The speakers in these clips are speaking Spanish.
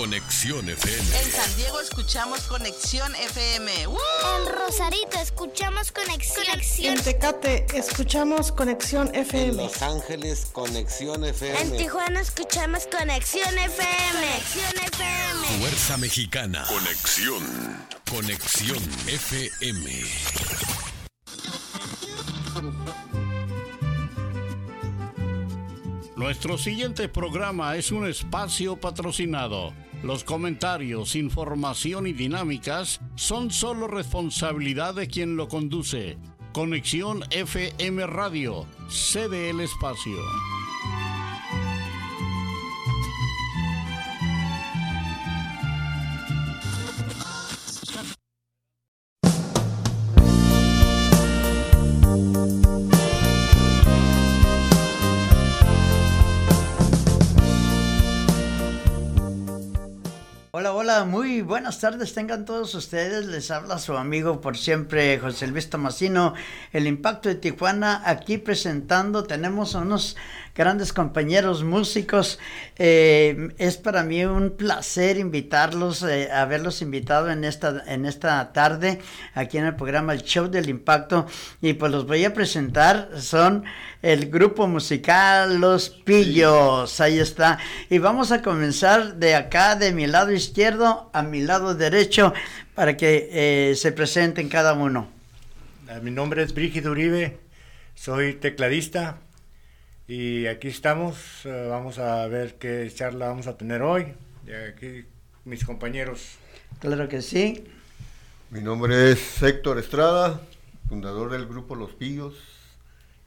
Conexión FM. En San Diego escuchamos Conexión FM. En Rosarito escuchamos Conexión. En Tecate escuchamos Conexión FM. En Los Ángeles Conexión FM. En Tijuana escuchamos Conexión FM. Conexión FM. Fuerza Mexicana. Conexión. Conexión FM. Nuestro siguiente programa es un espacio patrocinado. Los comentarios, información y dinámicas son solo responsabilidad de quien lo conduce. Conexión FM Radio, cede el espacio. Buenas tardes tengan todos ustedes. Les habla su amigo por siempre, José Luis Tomasino, el Impacto de Tijuana, aquí presentando. Tenemos unos grandes compañeros músicos. Eh, es para mí un placer invitarlos, eh, haberlos invitado en esta, en esta tarde aquí en el programa El Show del Impacto. Y pues los voy a presentar. Son el grupo musical Los Pillos. Ahí está. Y vamos a comenzar de acá, de mi lado izquierdo a mi lado derecho, para que eh, se presenten cada uno. Mi nombre es Brígido Uribe, soy tecladista y aquí estamos, uh, vamos a ver qué charla vamos a tener hoy. Y aquí mis compañeros. Claro que sí. Mi nombre es Héctor Estrada, fundador del grupo Los Pillos,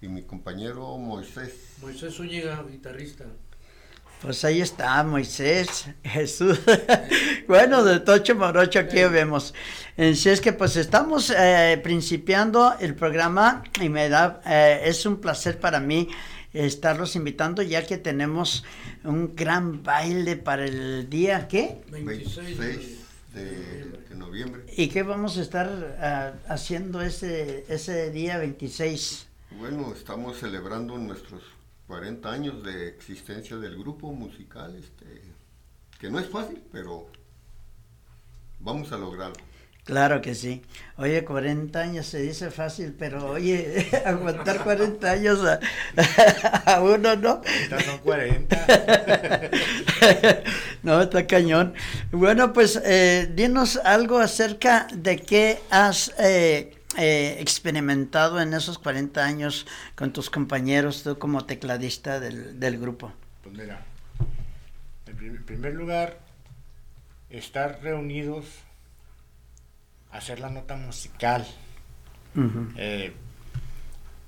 y mi compañero Moisés. Moisés Zúñiga, guitarrista. Pues ahí está Moisés, Jesús. bueno, de Tocho Morocho aquí sí. vemos. Así es que pues estamos eh, principiando el programa y me da, eh, es un placer para mí estarlos invitando ya que tenemos un gran baile para el día, ¿qué? 26 de, de noviembre. ¿Y qué vamos a estar uh, haciendo ese, ese día 26? Bueno, estamos celebrando nuestros 40 años de existencia del grupo musical, este, que no es fácil, pero vamos a lograrlo. Claro que sí. Oye, 40 años se dice fácil, pero oye, aguantar 40 años a, a uno, ¿no? Estas son 40. no, está cañón. Bueno, pues eh, dinos algo acerca de qué has eh, eh, experimentado en esos 40 años con tus compañeros, tú como tecladista del, del grupo. Pues mira, en primer lugar, estar reunidos hacer la nota musical. Uh -huh. eh,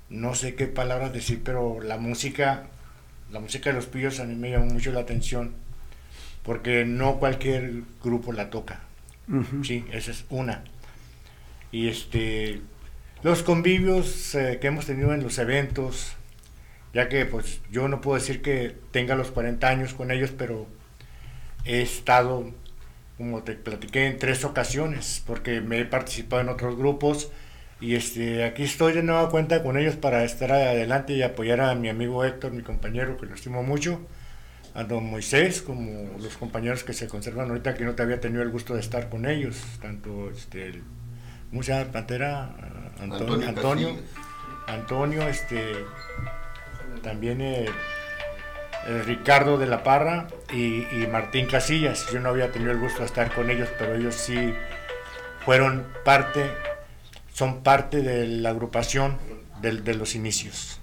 no sé qué palabras decir, pero la música, la música de los pillos a mí me llamó mucho la atención, porque no cualquier grupo la toca. Uh -huh. Sí, esa es una. Y este, los convivios eh, que hemos tenido en los eventos, ya que pues yo no puedo decir que tenga los 40 años con ellos, pero he estado como te platiqué en tres ocasiones, porque me he participado en otros grupos y este, aquí estoy de nueva cuenta con ellos para estar adelante y apoyar a mi amigo Héctor, mi compañero, que lo estimo mucho, a don Moisés, como los compañeros que se conservan ahorita, que no te había tenido el gusto de estar con ellos, tanto este, el, pantera, Antonio, Antonio, Antonio, Antonio, este, también eh, eh, Ricardo de la Parra y, Martín Casillas. Yo no había tenido el gusto de estar con ellos, pero ellos sí fueron parte, son parte de la agrupación de, los inicios.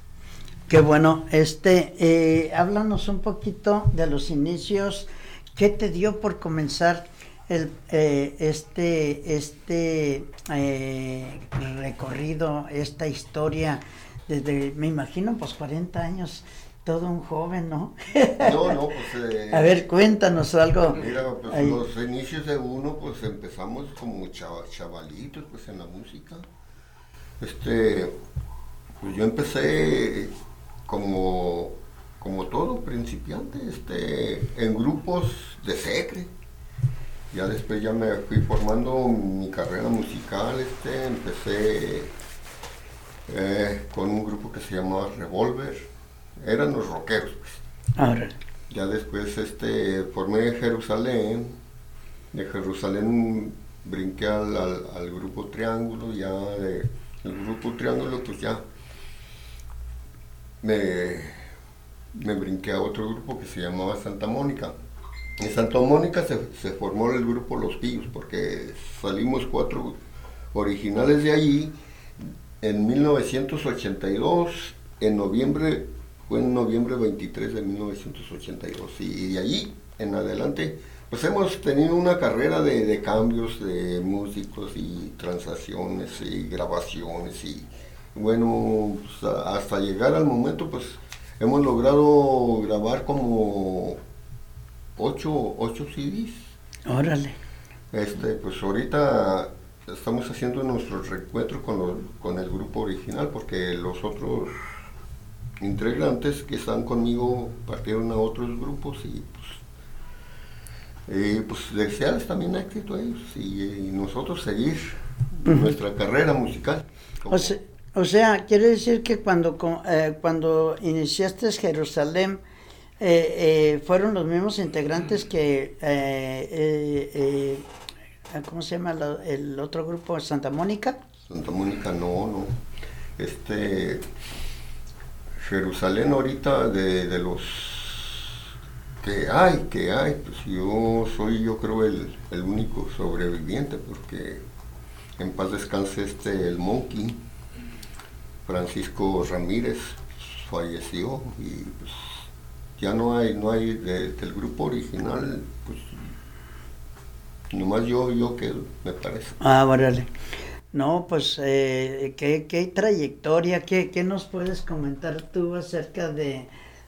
Qué bueno, este, eh, háblanos un poquito de los inicios. ¿Qué te dio por comenzar eh, este, este eh, recorrido, esta historia? Desde, me imagino, pues 40 años todo un joven, ¿no? No, no, pues... Eh, a ver, cuéntanos algo. Mira, pues Ahí. los inicios de uno, pues empezamos como chav chavalitos, pues en la música. Este, pues yo empecé como, como todo principiante, este, en grupos de secre. Ya después ya me fui formando mi carrera musical, este, empecé eh, con un grupo que se llamaba Revolver eran los rockeros. Pues. Ahora. ya después este, formé Jerusalén, de Jerusalén brinqué al, al, grupo Triángulo, ya de, el grupo Triángulo pues ya me, me brinqué a otro grupo que se llamaba Santa Mónica. En Santa Mónica se, se formó el grupo Los Pillos, porque salimos cuatro originales de allí en 1982, en noviembre, fue en noviembre 23 de 1982, y de allí en adelante, pues hemos tenido una carrera de, cambios de músicos y transacciones y grabaciones y bueno, pues, hasta llegar al momento, pues hemos logrado grabar como ocho, ocho CDs. Órale. Este, pues ahorita estamos haciendo nuestro reencuentro con, con el grupo original porque los otros integrantes que están conmigo partieron a otros grupos y pues, pues desearles también éxito a ellos y, nosotros seguir nuestra carrera musical. O sea, quiere decir que cuando, eh, cuando iniciaste Jerusalén, eh, eh, fueron los mismos integrantes que ¿cómo se llama el otro grupo? ¿Santa Mónica? Santa Mónica, no, no. Este, Jerusalén ahorita de, los que hay, que hay, pues yo soy yo creo el, único sobreviviente porque en paz descanse este el Monkey, Francisco Ramírez falleció y pues ya no hay, no hay del grupo original, pues Nomás yo, yo quedo, me parece. Ah, órale. No, pues, eh, ¿qué, ¿qué, trayectoria, qué, qué, nos puedes comentar tú acerca de,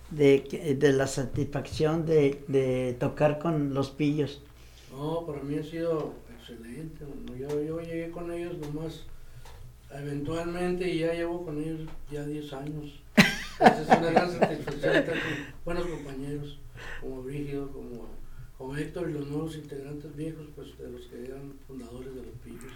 de, de la satisfacción de, de, tocar con los pillos? No, para mí ha sido excelente. Yo, yo llegué con ellos nomás eventualmente y ya llevo con ellos ya 10 años. es una gran satisfacción estar con buenos compañeros como Brígido, como con Héctor y los nuevos integrantes viejos, pues de los que eran fundadores de los Pillos.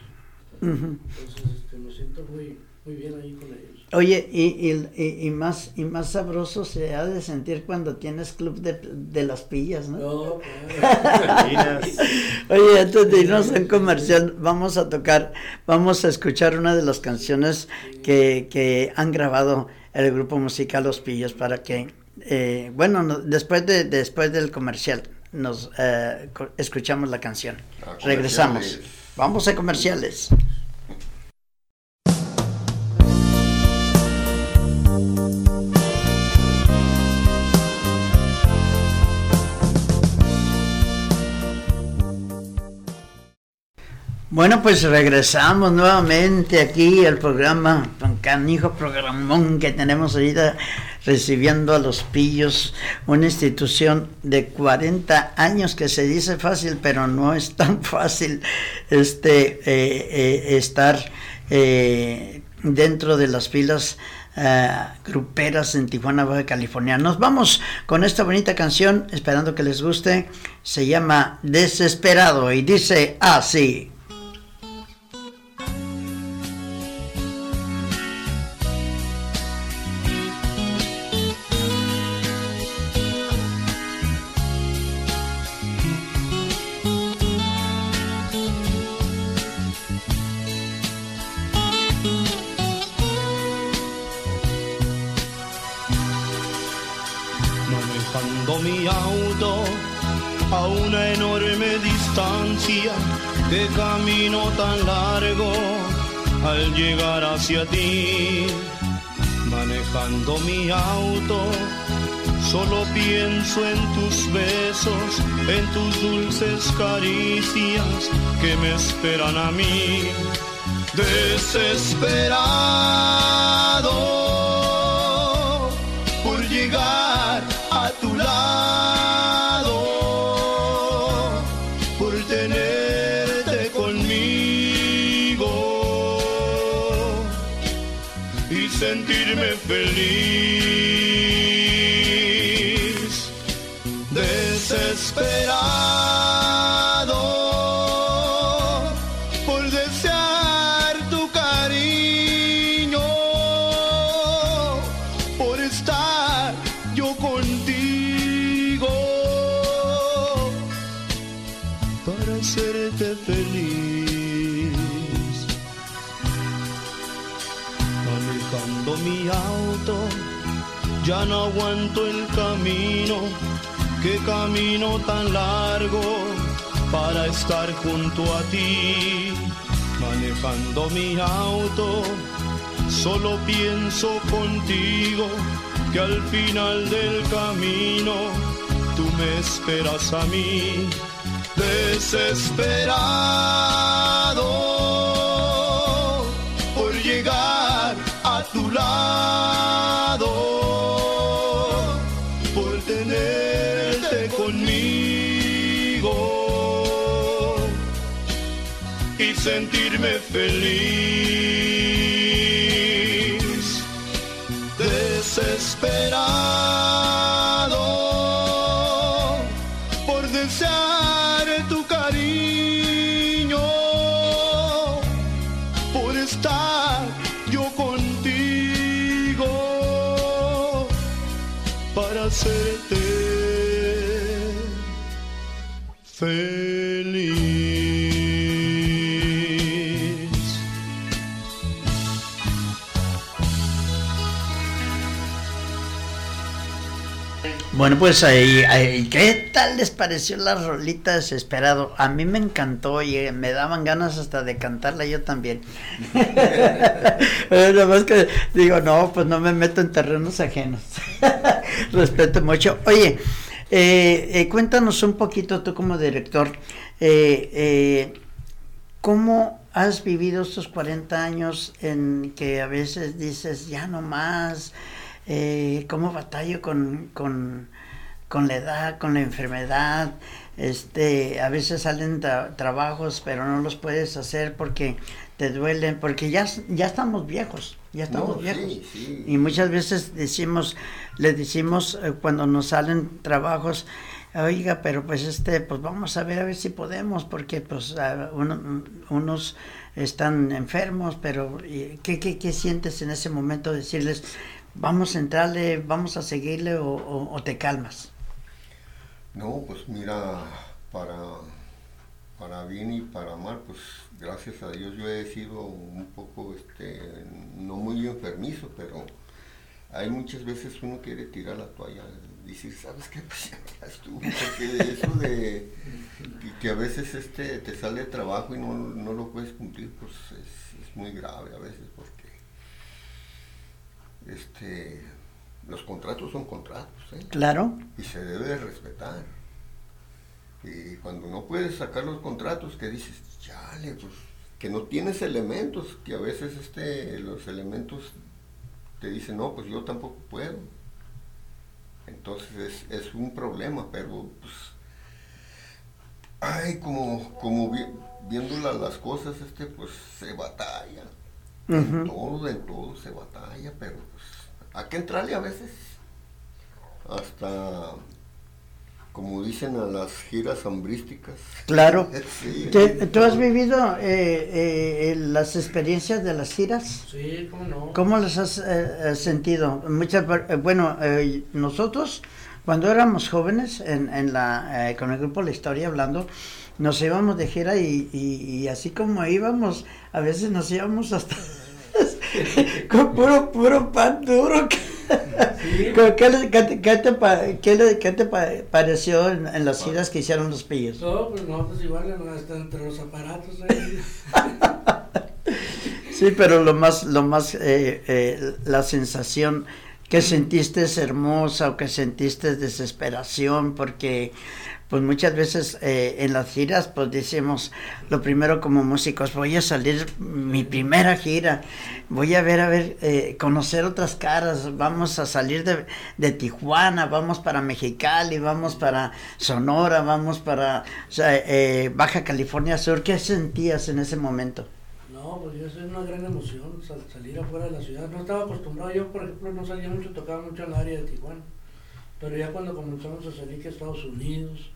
Entonces este, me siento muy, muy bien ahí con ellos. Oye, y, y, y, más, y más sabroso se ha de sentir cuando tienes club de, de las pillas, ¿no? No. Oye, antes de irnos en comercial, vamos a tocar, vamos a escuchar una de las canciones que, que han grabado el grupo musical Los Pillos para que, eh, bueno, después, de, después del comercial nos eh, escuchamos la canción. Regresamos. Vamos a comerciales. Bueno, pues regresamos nuevamente aquí al programa, canijo programón que tenemos ahorita recibiendo a los pillos, una institución de 40 años que se dice fácil, pero no es tan fácil este, eh, eh, estar eh, dentro de las filas gruperas en Tijuana, Baja California. Nos vamos con esta bonita canción, esperando que les guste. Se llama Desesperado y dice así. Hacia ti. Manejando mi auto, solo pienso en tus besos, en tus dulces caricias que me esperan a mí. Desesperado sentirme feliz, desesperado ya no aguanto el camino, qué camino tan largo para estar junto a ti. Manejando mi auto, solo pienso contigo que al final del camino tú me esperas a mí, desesperado por llegar a tu lado, sentirme feliz, desesperado por desear tu cariño, por estar yo contigo para hacerte feliz. Bueno, pues ahí, ahí, ¿qué tal les pareció la rolita Desesperado? A mí me encantó y eh, me daban ganas hasta de cantarla yo también. Nada más que digo, no, pues no me meto en terrenos ajenos. Respeto mucho. Oye, eh, eh, cuéntanos un poquito tú como director, eh, ¿cómo has vivido estos 40 años en que a veces dices, ya no más? Eh, cómo batallo con, con, con la edad, con la enfermedad. Este, a veces salen tra- trabajos, pero no los puedes hacer porque te duelen, porque ya, ya estamos viejos, ya estamos No, viejos. sí, sí. Y muchas veces decimos, le decimos eh, cuando nos salen trabajos, oiga, pero pues este, pues vamos a ver a ver si podemos, porque pues uno- unos están enfermos, pero ¿y ¿qué, qué, qué sientes en ese momento decirles, vamos a entrarle, vamos a seguirle o, te calmas? No, pues mira, para, para bien y para mal, pues gracias a Dios yo he sido un poco, este, no muy enfermizo, pero hay muchas veces uno quiere tirar la toalla, decir, ¿sabes qué? Pues ya estuvo, porque eso de que, a veces este te sale trabajo y no, no lo puedes cumplir, pues es, es muy grave a veces, porque este, los contratos son contratos, ¿eh? Claro. y se debe de respetar. Y cuando no puedes sacar los contratos, que dices, chale, pues que no tienes elementos, que a veces este, los elementos te dicen, no, pues yo tampoco puedo. Entonces es, es un problema, pero pues, ay, como, como vi- viendo la- las cosas, este, pues se batalla. En todo, en todo se batalla, pero pues hay que entrarle a veces hasta, como dicen, a las giras hambrísticas. Claro. Sí. ¿Te- ¿Tú has vivido eh, eh, las experiencias de las giras? Sí, cómo no. ¿Cómo las has eh, eh, sentido? Muchas, bueno, eh, nosotros cuando éramos jóvenes en, en la, eh, con el grupo La Historia hablando, nos íbamos de gira y, y- y así como íbamos, a veces nos íbamos hasta con puro, puro pan duro. ¿Qué, qué qué te- qué te qué te pa- pareció en, en las giras que hicieron los pillos? No, pues nosotros igual, ¿no? hasta entre los aparatos ahí. Sí, pero lo más, lo más, eh, eh, la sensación que sentiste es hermosa o que sentiste es desesperación, porque pues muchas veces eh, en las giras pues decimos lo primero como músicos, voy a salir mi primera gira, voy a ver, a ver, eh, conocer otras caras, vamos a salir de, de Tijuana, vamos para Mexicali, vamos para Sonora, vamos para eh, Baja California Sur, ¿qué sentías en ese momento? No, pues eso es una gran emoción, sal- salir afuera de la ciudad. No estaba acostumbrado, yo por ejemplo no salía mucho, tocaba mucho en el área de Tijuana. Pero ya cuando comenzamos a salir que Estados Unidos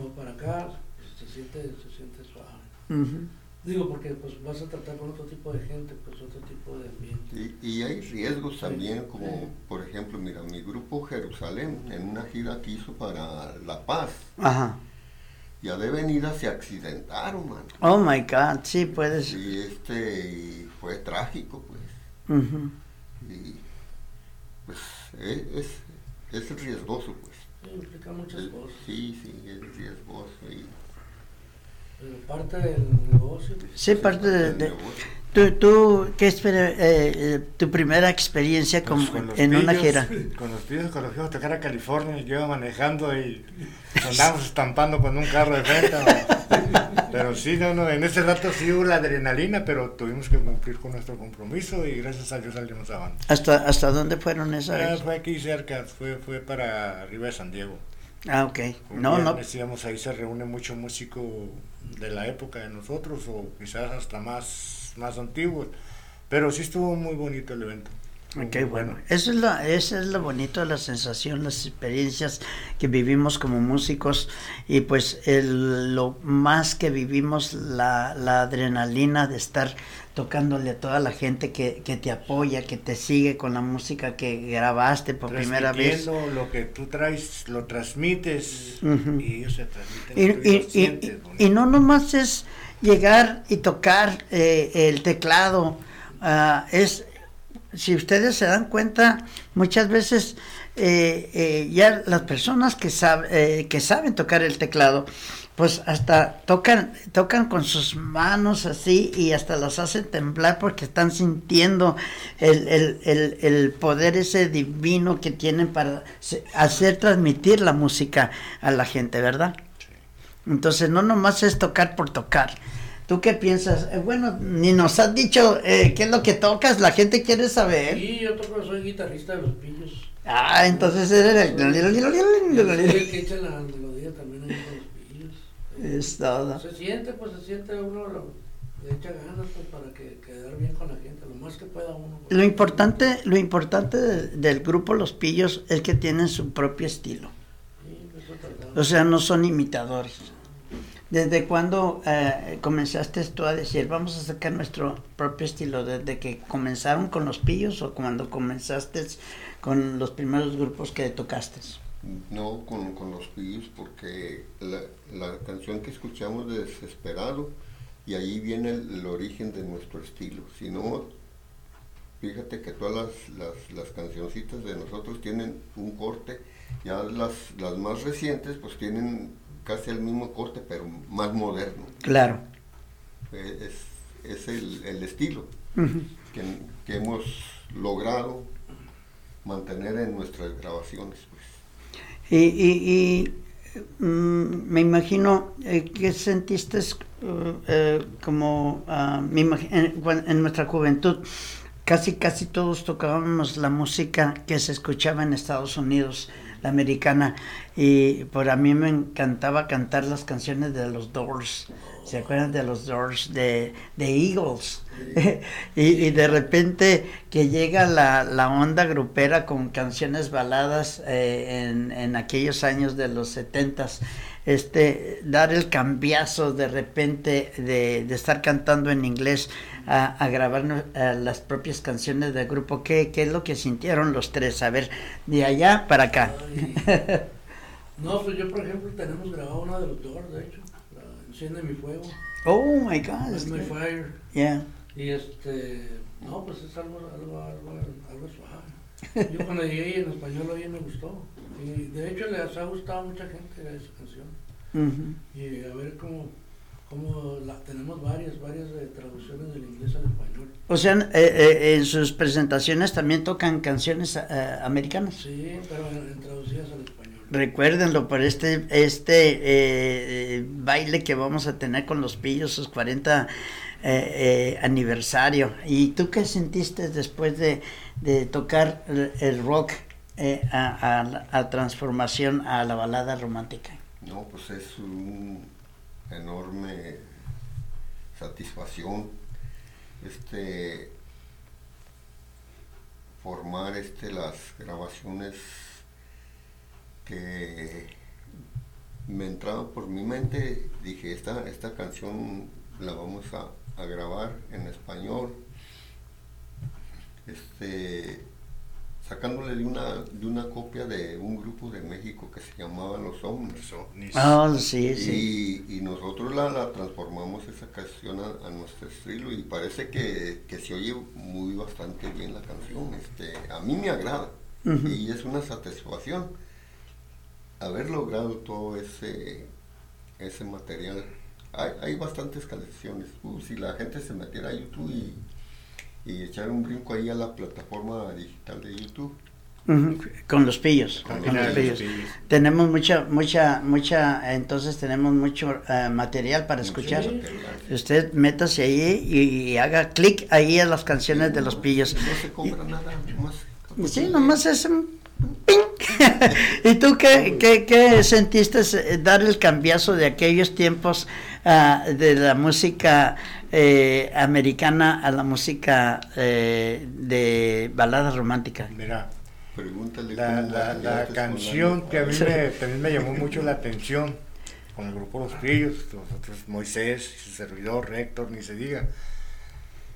o para acá, pues, se siente, se siente suave. Digo, porque pues vas a tratar con otro tipo de gente, pues otro tipo de ambiente. Y, y hay riesgos también, como por ejemplo, mira, mi grupo Jerusalén, en una gira que hizo para La Paz, Ajá. ya de venida se accidentaron, man. Oh my God, sí, puedes. Y este, y fue trágico, pues. Y pues e- es, es, riesgoso, pues. Sí, implica muchas cosas. Sí, sí, es riesgoso. Y, Pero parte del negocio. Sí, parte de... del de- negocio. ¿Tú, tú qué espera, eh, tu primera experiencia Pues como con en una pillos, gira? Con los pillos, con los a tocar a California, yo iba manejando y andábamos estampando con un carro de frente. ¿no? Pero sí, no, no, en ese rato sí hubo la adrenalina, pero tuvimos que cumplir con nuestro compromiso y gracias a Dios salimos adelante. ¿Hasta, hasta dónde fueron esa Ah, fue aquí cerca, fue, fue para arriba de San Diego. Ah, ok. Un No, no. íbamos ahí se reúne mucho músico de la época de nosotros o quizás hasta más, más antiguos. Pero sí estuvo muy bonito el evento. Ok, bueno. Eso es, lo, eso es lo bonito de la sensación, las experiencias que vivimos como músicos y pues el- lo más que vivimos la, la adrenalina de estar tocándole a toda la gente que, que te apoya, que te sigue con la música que grabaste por primera vez. Lo que tú traes, lo transmites Ujú. y ellos se transmiten. Y, y- y- y no nomás es llegar y tocar eh, el teclado, ah, es, si ustedes se dan cuenta, muchas veces eh, eh, ya las personas que, eh, que saben tocar el teclado, pues hasta tocan, tocan con sus manos así y hasta las hacen temblar porque están sintiendo el, el- el- el poder ese divino que tienen para hacer transmitir la música a la gente, ¿verdad? Entonces no nomás es tocar por tocar. ¿Tú qué piensas? Eh, bueno, ni nos has dicho eh, qué es lo que tocas, la gente quiere saber. Sí, yo toco, soy guitarrista de los pillos. Ah, entonces eres el que echa la melodía también ahí con los pillos. Es todo. Se siente, pues se siente uno, lo, le echa ganas pues, para que quedar bien con la gente, lo más que pueda uno. pues. Lo importante, lo importante del, del grupo Los Pillos es que tienen su propio estilo. Sí, pues, eso. O sea, no son imitadores. ¿Desde cuándo eh, comenzaste tú a decir, vamos a sacar nuestro propio estilo? ¿Desde que comenzaron con los pillos o cuando comenzaste con los primeros grupos que tocaste? No con, con los pillos porque la, canción que escuchamos de Desesperado y ahí viene el, el origen de nuestro estilo. Si no, fíjate que todas las, las, las cancioncitas de nosotros tienen un corte, ya las, las más recientes pues tienen casi el mismo corte pero más moderno. Claro. Eh, Es, es el, el estilo que, que hemos logrado mantener en nuestras grabaciones. Pues. Y, y- y, mm, me imagino eh, que sentiste eh, como ah, me en, en nuestra juventud. Casi, casi todos tocábamos la música que se escuchaba en Estados Unidos, americana, y por a mí me encantaba cantar las canciones de los Doors. ¿Se acuerdan de los Doors? De, de Eagles. y, y de repente que llega la, la onda grupera con canciones baladas eh, en, en aquellos años de los setentas, este, dar el cambiazo de repente de, de estar cantando en inglés a, a grabar a las propias canciones del grupo. ¿Qué, ¿Qué es lo que sintieron los tres? A ver, de allá para acá. No, pues yo por ejemplo tenemos grabado una de los Doors, de hecho, la Enciende mi fuego, oh my God. Light My Fire, Yeah. y este, no, pues es algo, algo, algo, algo suave. Yo cuando llegué en español oí me gustó, y de hecho les ha gustado a mucha gente esa canción, y a ver cómo, cómo la, tenemos varias, varias eh, traducciones del inglés al español. O sea, eh, eh, en sus presentaciones también tocan canciones eh, americanas. Sí, pero en, en traducidas al español. Recuérdenlo por este este eh, eh, baile que vamos a tener con los pillos, sus 40 eh, eh, aniversario. ¿Y tú qué sentiste después de, de tocar el, el rock eh, a, a transformación a la balada romántica? No, pues es una enorme satisfacción este formar este las grabaciones que me entraba por mi mente, dije esta, esta canción la vamos a, a grabar en español. Este sacándole de una, de una copia de un grupo de México que se llamaba Los Ovnis. Ah, sí, sí. Y, y nosotros la, la, transformamos esa canción a, a, nuestro estilo y parece que, que, se oye muy bastante bien la canción. Este, a mí me agrada uh -huh. y es una satisfacción haber logrado todo ese, ese material. Hay, hay bastantes canciones. Uh, si la gente se metiera a YouTube y y echar un brinco ahí a la plataforma digital de YouTube. Uh -huh. Con los pillos, con, con los pillos. pillos. Tenemos mucha, mucha, mucha, entonces tenemos mucho uh, material para escuchar. Usted métase ahí y, y haga clic ahí a las canciones sí, de los pillos. No se compra y, nada, nomás. Sí, nomás es un ¿Y tú qué, qué, qué, sentiste eh, dar el cambiazo de aquellos tiempos uh, de la música eh, americana a la música eh, de balada romántica? Mira, Pregúntale la, la, la canción que a mí me, también me llamó mucho la atención con el grupo Los Pillos, nosotros Moisés, su servidor, Héctor, ni se diga,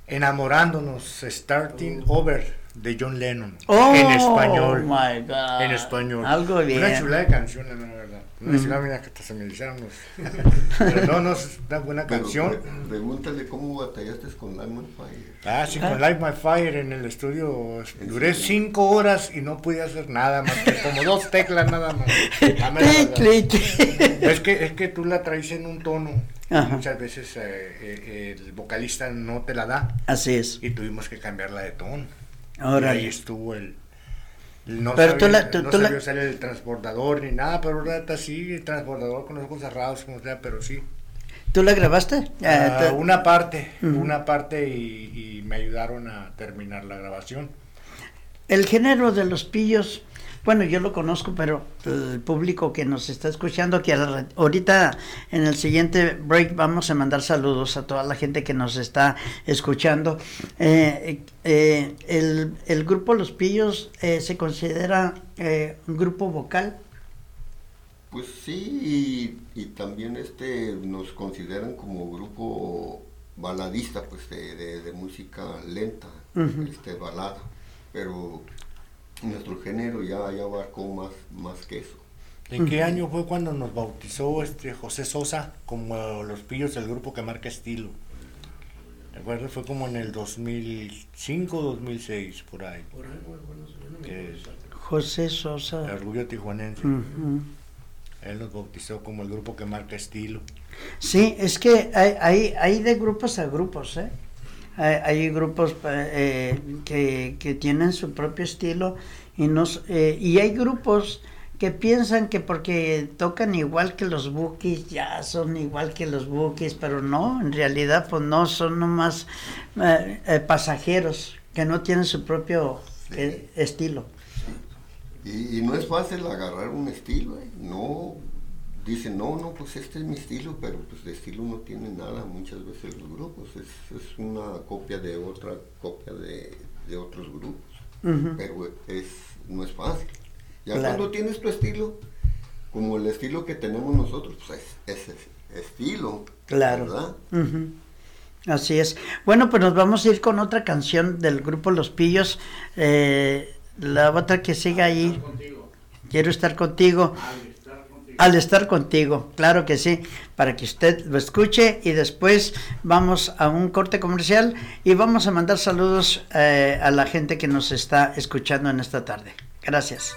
enamorándonos, Starting Over de John Lennon oh, en español. My God. En español. Algo bien. Una chula de canción, mm. chula, mira, que hasta se me hicieron los... Pero no, no, es una buena Pero canción. pre- pregúntale cómo batallaste con Light My Fire. Ah, sí, con Light My Fire en el estudio. Duré cinco horas y no pude hacer nada más que como dos teclas nada más. Es que, es que tú la traes en un tono. Ajá. Muchas veces eh, eh, el vocalista no te la da Así es. y tuvimos que cambiarla de tono. Ahora, Y ahí estuvo el. No Pero tú sabía, la- tú- no tú la- sabía usar el transbordador ni nada, pero ahorita sí, el transbordador con los ojos cerrados, como sea, pero sí. ¿tú la grabaste? Tú- una parte, Ujú. una parte y, y me ayudaron a terminar la grabación. El género de los pillos, bueno, yo lo conozco, pero el público que nos está escuchando, que ahorita en el siguiente break vamos a mandar saludos a toda la gente que nos está escuchando. Eh, eh, el, el grupo Los Pillos eh, se considera un grupo vocal. Pues sí, y, y también este nos consideran como grupo baladista, pues de, de- de música lenta, este balada, pero nuestro género ya, ya abarcó más, más que eso. ¿En qué año fue cuando nos bautizó este José Sosa como los pillos del grupo que marca estilo? ¿De acuerdo? Fue como en el 2005 2006, por ahí. Por ahí, bueno, no me. José el Sosa. orgullo tijuanense. Él nos bautizó como el grupo que marca estilo. Sí, es que hay, hay, hay de grupos a grupos, ¿eh? Hay, hay grupos eh, que, que tienen su propio estilo y, nos, eh, y hay grupos que piensan que porque tocan igual que los bookies ya son igual que los bookies, pero no, en realidad pues no, son nomás eh, eh, pasajeros que no tienen su propio eh, estilo. Y, y no es fácil agarrar un estilo, ¿eh? no, dicen, no, no, pues este es mi estilo, pero pues de estilo no tiene nada muchas veces los grupos, es, es una copia de otra copia de, de otros grupos, pero es, no es fácil. Ya Claro. cuando tienes tu estilo, como el estilo que tenemos nosotros, pues es, es, es estilo, Claro. ¿verdad? Así es. Bueno, pues nos vamos a ir con otra canción del grupo Los Pillos. Eh, la otra que siga ahí. Quiero estar contigo. Al estar contigo, claro que sí, para que usted lo escuche y después vamos a un corte comercial y vamos a mandar saludos eh, a la gente que nos está escuchando en esta tarde. Gracias.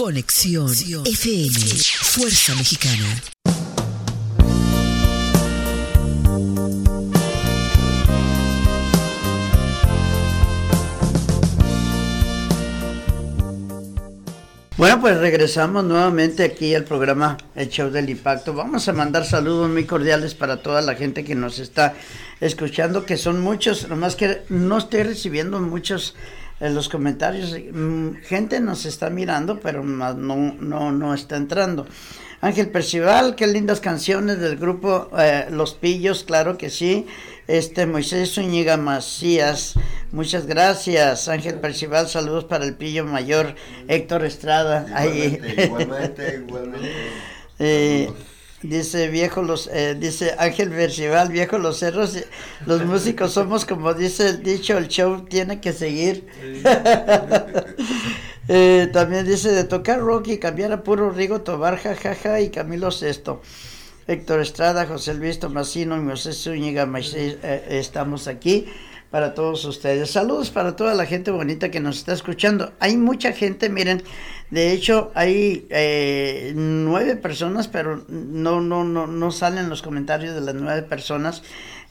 Conexión FM, Fuerza Mexicana. Bueno, pues regresamos nuevamente aquí al programa El Show del Impacto. Vamos a mandar saludos muy cordiales para toda la gente que nos está escuchando, que son muchos, nomás que no estoy recibiendo muchos en los comentarios. Mm, Gente nos está mirando, pero no, no, no está entrando. Ángel Percival, qué lindas canciones del grupo eh, Los Pillos, claro que sí. Este Moisés Zúñiga Macías, muchas gracias. Ángel Percival, saludos para el Pillo Mayor, Héctor Estrada. ahí. Igualmente, igualmente, igualmente. Eh, dice viejo los eh, dice Ángel Percival, viejo los cerros, eh, los músicos somos como dice el dicho, el show tiene que seguir. Eh, también dice de tocar rock y cambiar a puro Rigo Tobar, jajaja, y Camilo Sesto. Héctor Estrada, José Luis Tomasino y José Zúñiga, eh, estamos aquí para todos ustedes. Saludos para toda la gente bonita que nos está escuchando. Hay mucha gente, miren, de hecho hay eh, nueve personas, pero no, no, no, no salen los comentarios de las nueve personas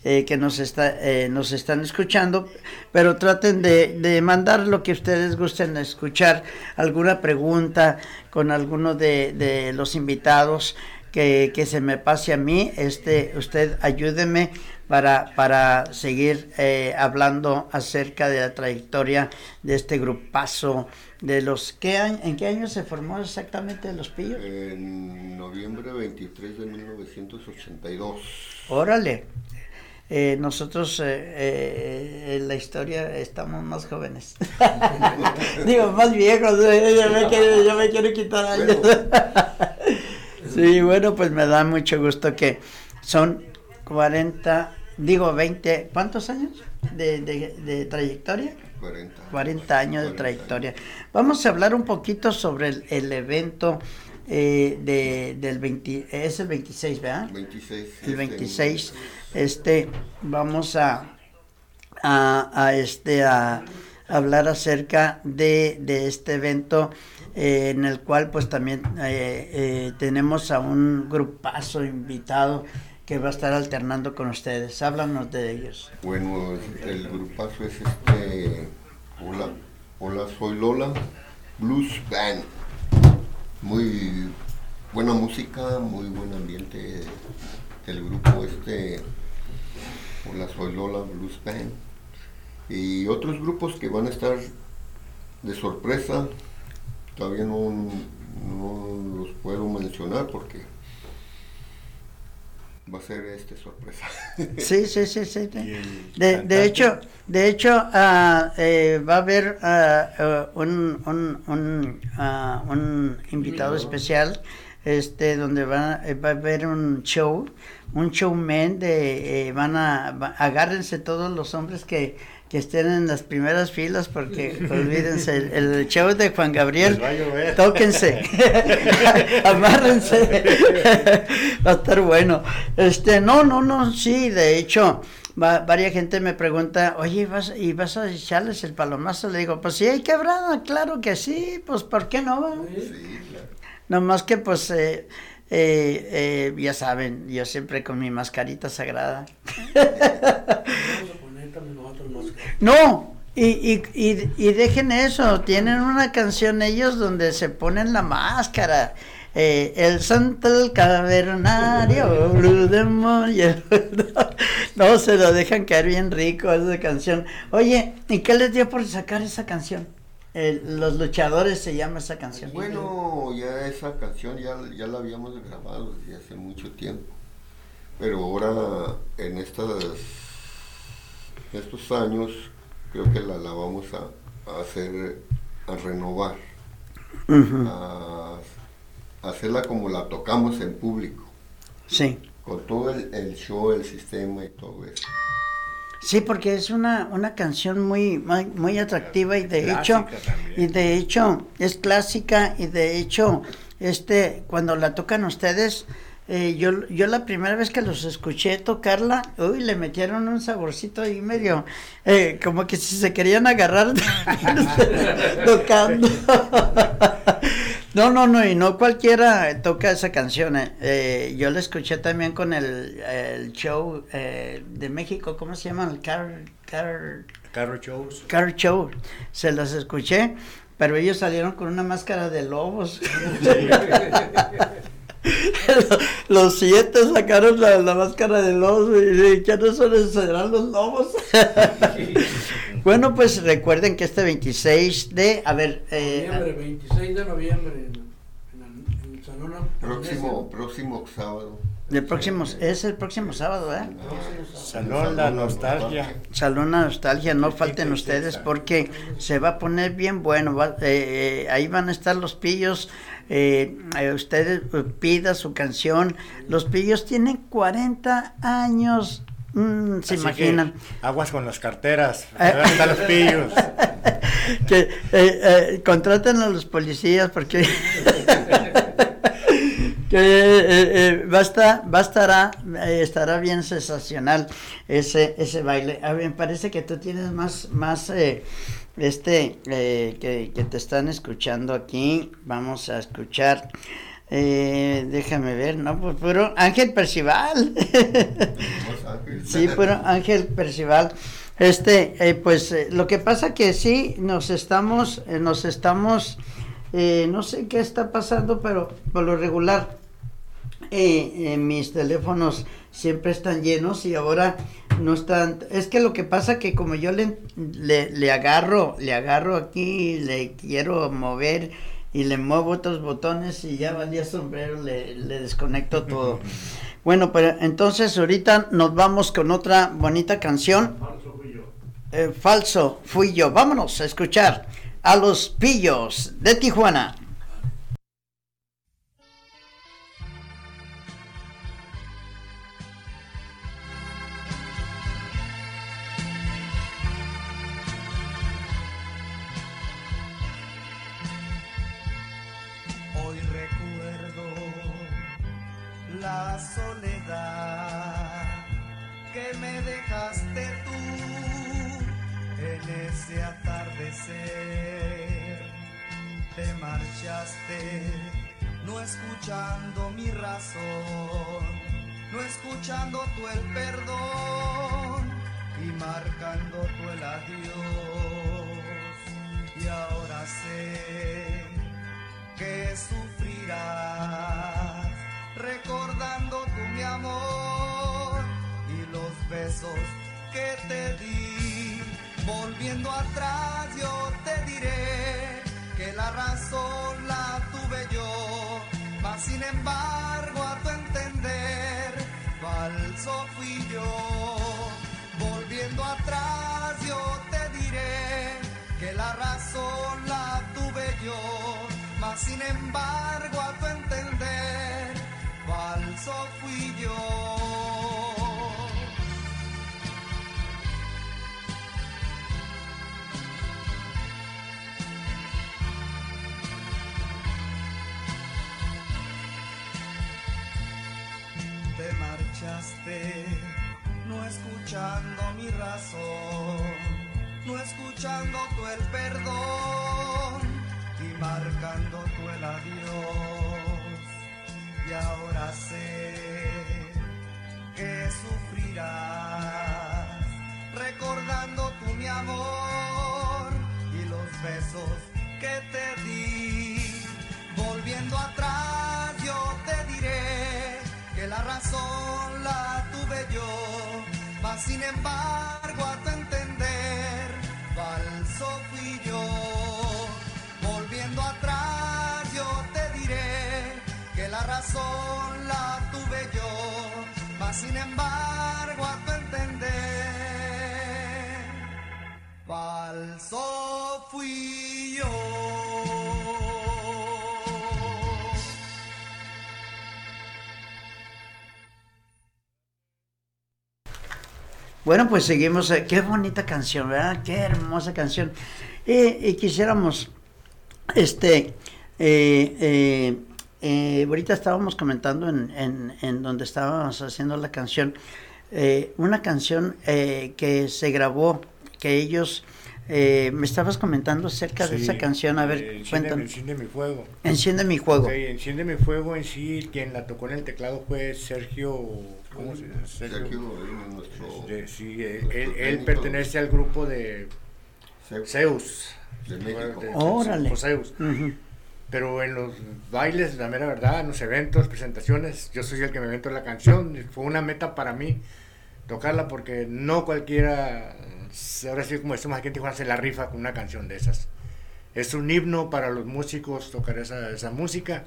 eh, que nos, está, eh, nos están escuchando, pero traten de, de mandar lo que ustedes gusten escuchar, alguna pregunta con alguno de, de los invitados que, que se me pase a mí, este, usted ayúdeme para, para seguir eh, hablando acerca de la trayectoria de este grupazo de los ¿qué año, ¿en qué año se formó exactamente los pillos? En noviembre 23 de 1982. Órale. Eh, nosotros eh, eh, en la historia estamos más jóvenes. Digo, más viejos. eh, Yo me quiero, yo me quiero quitar años. sí, bueno, pues me da mucho gusto que son 40, digo 20, ¿cuántos años de, de, de trayectoria? 40. 40 años de trayectoria. Vamos a hablar un poquito sobre el, el evento eh, de, del 20, es el 26, ¿verdad? 26. El 26, este, vamos a, a, a este, a hablar acerca de, de este evento eh, en el cual pues también eh, eh, tenemos a un grupazo invitado que va a estar alternando con ustedes. Háblanos de ellos. Bueno, el grupazo es este. Hola, hola, soy Lola. Blues Band. Muy buena música, muy buen ambiente del grupo este, por la Soy Lola Blues Band. Y otros grupos que van a estar de sorpresa, todavía no, no los puedo mencionar porque va a ser este sorpresa. Sí, sí, sí, sí. De, de hecho, de hecho ah, eh, va a haber ah, ah, un, un, un, un invitado especial este donde va, eh, va a haber un show, un showman de eh, van a agárrense todos los hombres que que estén en las primeras filas porque olvídense el, show de Juan Gabriel tóquense amárrense va a estar bueno este no no no sí de hecho va, varias gente me pregunta oye vas y vas a echarles el palomazo le digo pues sí hay quebrada claro que sí pues por qué no va sí, claro. más que pues eh, eh, eh, ya saben, yo siempre con mi mascarita sagrada. No, y, y, y, y, dejen eso, tienen una canción ellos donde se ponen la máscara. Eh, el santo del cavernario, Blue No, se lo dejan caer bien rico esa canción. Oye, ¿y qué les dio por sacar esa canción? los luchadores se llama esa canción. Bueno, ya esa canción ya, ya la habíamos grabado desde hace mucho tiempo. Pero ahora en estas estos años creo que la, la vamos a, hacer, a renovar, a, hacerla como la tocamos en público. Sí. Con todo el, show, el sistema y todo eso. Sí, porque es una, una canción muy, muy, atractiva y de hecho, y de hecho es clásica y de hecho, este, cuando la tocan ustedes, eh, yo, yo la primera vez que los escuché tocarla, uy, le metieron un saborcito ahí medio, eh, como que si se querían agarrar tocando. no, no, no, y no cualquiera toca esa canción. Eh. yo la escuché también con el, el show de México, ¿cómo se llama? El Car, Car, Carro Shows. Car Show. Se las escuché, pero ellos salieron con una máscara de lobos. los siete sacaron la, máscara de lobos y ya no son serán los lobos. bueno, pues recuerden que este 26 de, a ver, eh, noviembre, 26 de noviembre en, el Salón próximo, próximo sábado. El próximo, es el próximo sábado, ¿eh? Salón La Nostalgia. Salón La Nostalgia, no falten ustedes porque se va a poner bien bueno. Eh, eh, ahí van a estar los pillos eh, eh, ustedes eh, pida su canción. Los pillos tienen 40 años. Mm, se imaginan. aguas con las carteras. están los pillos. que eh, contraten a los policías porque que va a estar, va a estar, estará bien sensacional ese ese baile. A me parece que tú tienes más más este eh, que, te están escuchando aquí, vamos a escuchar. Eh, déjame ver, no, pues puro Ángel Percival. sí, puro Ángel Percival. Este, eh, pues lo que pasa que sí, nos estamos, nos estamos, no sé qué está pasando, pero por lo regular, mis teléfonos siempre están llenos y ahora no están, es que lo que pasa que como yo le, le, agarro, le agarro aquí, le quiero mover y le muevo otros botones y ya valía sombrero, le, le desconecto todo. bueno, pero entonces ahorita nos vamos con otra bonita canción. Falso fui yo. Eh, falso fui yo. Vámonos a escuchar a los pillos de Tijuana. Escuchando mi razón, no escuchando tú el perdón y marcando tú el adiós. Y ahora sé que sufrirás, recordando tu mi amor y los besos que te di. Volviendo atrás yo te diré que la razón la tuve yo, sin embargo a tu entender falso fui yo. Volviendo atrás yo te diré que la razón la tuve yo, mas sin embargo a tu entender falso fui yo. No escuchando mi razón, no escuchando tú el perdón y marcando tú el adiós. Y ahora sé que sufrirás, recordando tú mi amor y los besos que te di. Volviendo atrás sin embargo a tu entender, falso fui yo. Volviendo atrás yo te diré que la razón la tuve yo, mas sin embargo a tu entender, falso fui yo. Bueno, pues seguimos. eh, Qué bonita canción, ¿verdad? Qué hermosa canción. Eh, y quisiéramos, este, eh, eh, eh, ahorita estábamos comentando en, en, en donde estábamos haciendo la canción, eh, una canción eh, que se grabó, que ellos, eh, me estabas comentando acerca de esa canción, a ver, eh, enciende, cuéntame. enciende mi fuego. Enciende mi juego. Ok, enciende mi fuego en sí, quien la tocó en el teclado fue Sergio, ¿cómo se llama? Sergio Godín, nuestro de- sí, eh, nuestro él, pertenece al grupo de Zeus. De México. de- Órale. por Zeus. Ujú. Pero en los bailes, la mera verdad, en los eventos, presentaciones, yo soy el que me invento la canción. Fue una meta para mí tocarla porque no cualquiera, ahora sí como decimos aquí en Tijuana, se la rifa con una canción de esas. Es un himno para los músicos tocar esa, esa música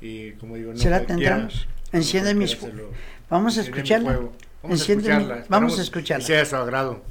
y como digo, no ¿Se la cualquiera- tendremos? no Enciende mis Vamos a escucharla. Vamos a escucharla. vamos a escucharla. sea de su agrado.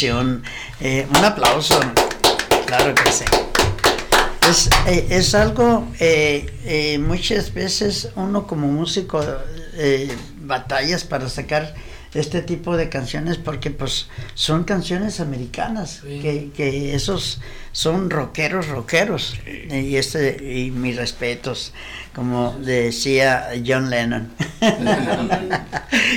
Eh, un aplauso. Claro que sí. Es, eh, es algo, eh, muchas veces uno como músico batallas para sacar este tipo de canciones porque pues son canciones americanas que, que esos son rockeros rockeros. Y este y mis respetos como decía John Lennon.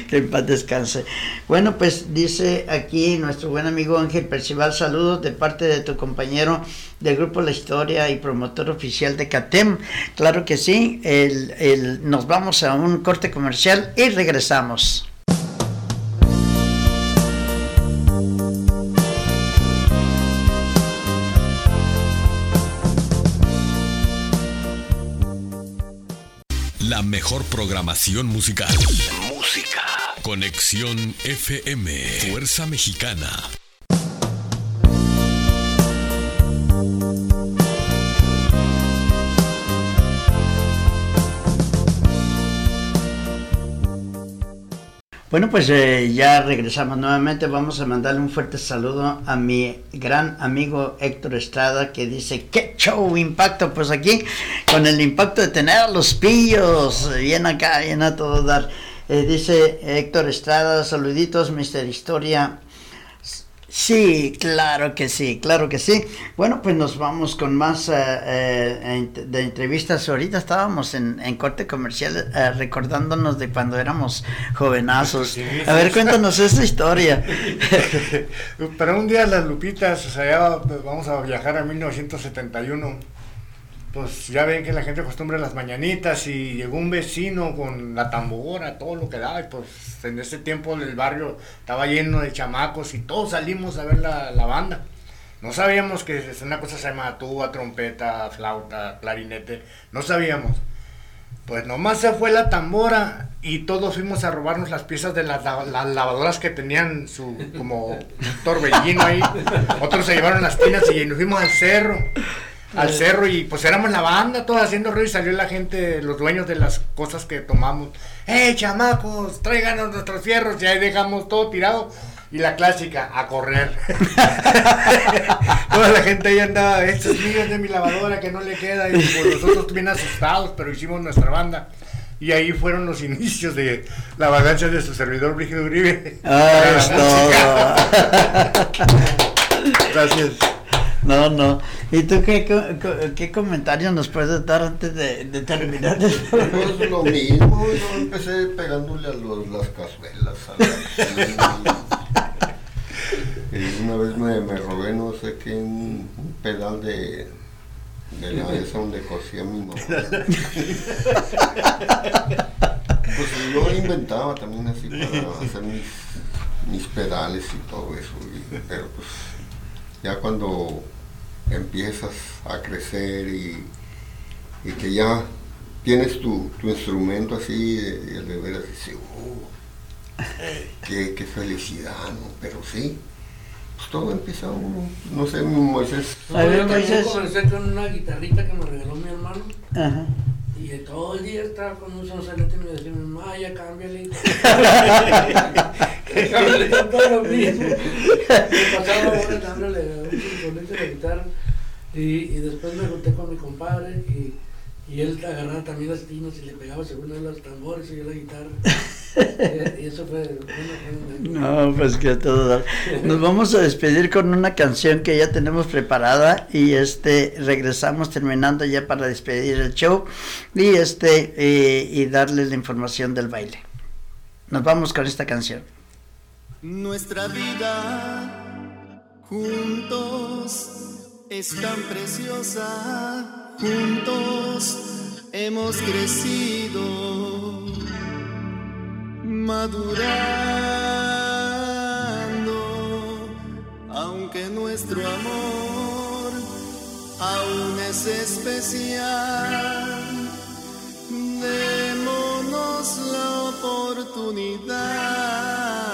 Que en paz descanse. Bueno pues dice aquí nuestro buen amigo Ángel Percival saludos de parte de tu compañero del grupo La Historia y promotor oficial de CATEM. Claro que sí el, el- nos vamos a un corte comercial y regresamos mejor programación musical. Música. Conexión FM. Fuerza Mexicana. Bueno, pues eh, ya regresamos nuevamente. Vamos a mandarle un fuerte saludo a mi gran amigo Héctor Estrada que dice, ¡qué show impacto! Pues aquí con el impacto de tener a los pillos, bien acá, bien a todo dar. Eh, dice Héctor Estrada, saluditos, Mister Historia. Sí, claro que sí, claro que sí. Bueno, pues nos vamos con más eh, eh, de entrevistas. Ahorita estábamos en, en corte comercial eh, recordándonos de cuando éramos jovenazos. A ver, cuéntanos esta historia. Pero un día las Lupitas, o sea, ya vamos a viajar a 1971. Pues ya ven que la gente acostumbra las mañanitas y llegó un vecino con la tambora, todo lo que daba. Y pues en ese tiempo el barrio estaba lleno de chamacos y todos salimos a ver la, banda. No sabíamos que es una cosa se llama tuba, trompeta, flauta, clarinete. No sabíamos. Pues nomás se fue la tambora y todos fuimos a robarnos las piezas de las, lava- las lavadoras que tenían su como torbellino ahí. Otros se llevaron las tinas y nos fuimos al cerro. Al cerro y pues éramos la banda, todos haciendo ruido y salió la gente, los dueños de las cosas que tomamos. ¡Eh, chamacos! Tráiganos nuestros fierros y ahí dejamos todo tirado. Y la clásica, a correr. Toda la gente ahí andaba, estos niños de mi lavadora que no le queda. Y pues nosotros bien asustados, pero hicimos nuestra banda. Y ahí fueron los inicios de la vagancia de su servidor Brígido Uribe. Ah. Gracias. No, no. ¿Y tú qué, co- qué comentario nos puedes dar antes de, terminar? Pues lo mismo, yo empecé pegándole a los, las cazuelas. la- y una vez me, me robé, no sé qué, un, pedal de, de la esa donde cosía mi mamá. Pues yo inventaba también así para hacer mis, mis pedales y todo eso. pero pues ya cuando empiezas a crecer y, y que ya tienes tu, tu instrumento así, eh, y de veras dices, "Oh, qué, qué felicidad, ¿no? Pero sí, pues todo empieza uno, no sé, Moisés. No, yo también comencé con una guitarrita que me regaló mi hermano. Ajá. Y de todo el día estaba con un sonsalete y me decía, mamá, ya cámbiale. mismo. La guitarra. Y, y después me junté con mi compadre y, y él agarraba también las tinas y le pegaba según él los tambores y yo la guitarra. y, eso fue... bueno, No, pues que todo. Nos vamos a despedir con una canción que ya tenemos preparada y este regresamos terminando ya para despedir el show y este eh, y darles la información del baile. Nos vamos con esta canción. Nuestra vida juntos es tan preciosa, juntos hemos crecido, madurando, aunque nuestro amor aún es especial. Démonos la oportunidad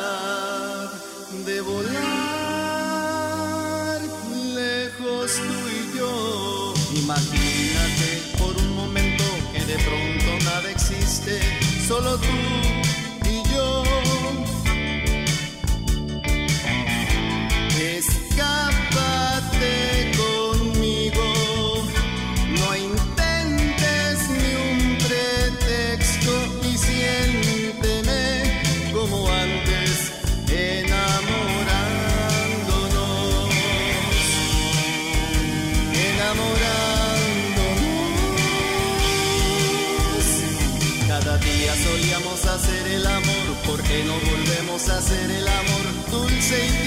solo tú hacer el amor dulce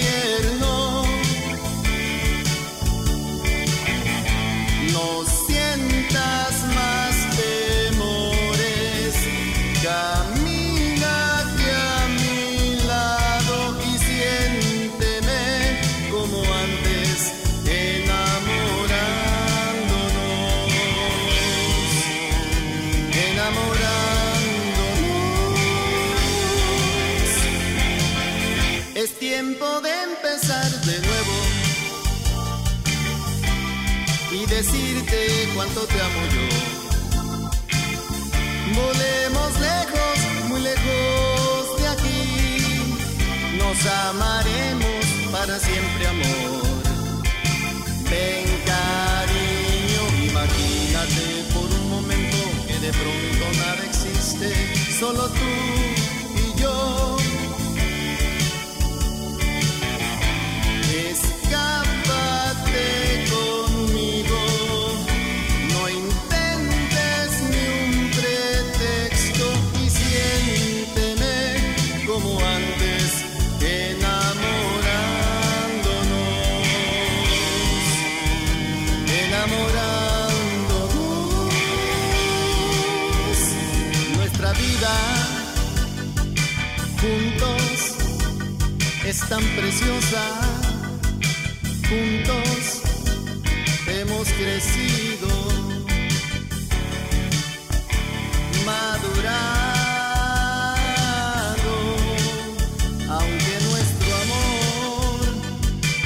decirte cuánto te amo yo. Volemos lejos, muy lejos de aquí. Nos amaremos para siempre, amor. Ven, cariño, imagínate por un momento que de pronto nada existe, solo tú y yo. Es tan preciosa. Juntos hemos crecido, madurado, aunque nuestro amor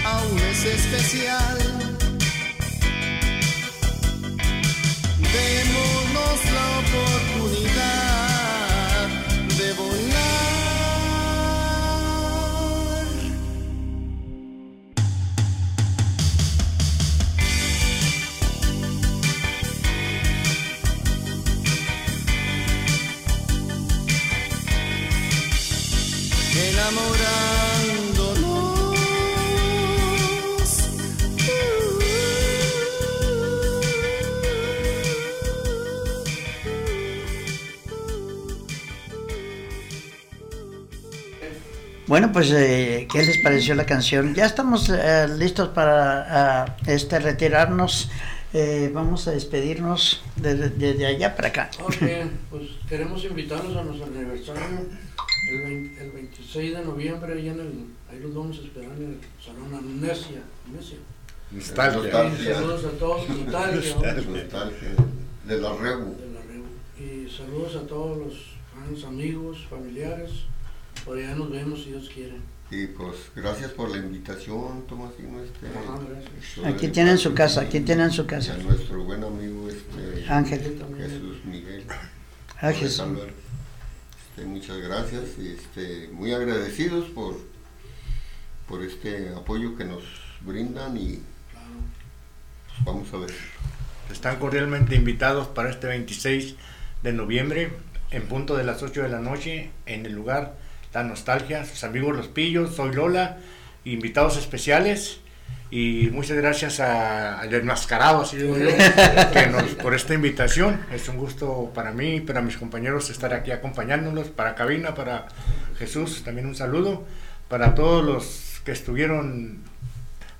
aún es especial. Bueno, pues, eh, ¿qué les pareció la canción? Ya estamos eh, listos para ah, este retirarnos. Eh, vamos a despedirnos desde de, allá para acá. Ok, pues queremos invitarlos a nuestro aniversario el, 20 el 26 de noviembre, ahí, en el, ahí los vamos a esperar en el Salón Amnesia. Amnesia. Nostalgia. Saludos a todos, nostalgia, ¿no? Nostalgia. De la Regu. De la Regu. Y saludos a todos los fans, amigos, familiares. Por allá nos vemos si Dios quiere. Y pues gracias por la invitación, Tomasino. Este, Ajá, gracias. Aquí tienen su casa, aquí tienen su casa. Y a nuestro buen amigo este, Ángel. Jesús Miguel. Ah, Jesús. Este, muchas gracias y este, muy agradecidos por, por este apoyo que nos brindan y pues, vamos a ver. Están cordialmente invitados para este 26 de noviembre, en punto de las 8 de la noche, en el lugar La Nostalgia, sus amigos Los Pillos, soy Lola, invitados especiales. Y muchas gracias al enmascarado, así digo yo, por esta invitación. Es un gusto para mí y para mis compañeros estar aquí acompañándolos, para Cabina, para Jesús, también un saludo. Para todos los que estuvieron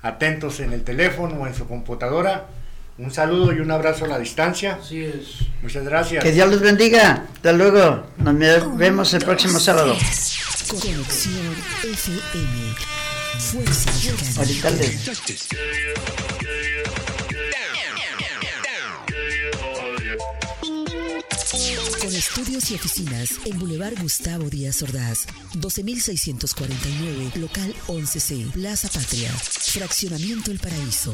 atentos en el teléfono o en su computadora, un saludo y un abrazo a la distancia. Así es. Muchas gracias. Que Dios los bendiga. Hasta luego. Nos vemos el próximo sábado. Conexión FM. Fuerza Mexicana. Ahorita les- Con estudios y oficinas en Boulevard Gustavo Díaz Ordaz, 12649, local 11C, Plaza Patria, Fraccionamiento El Paraíso.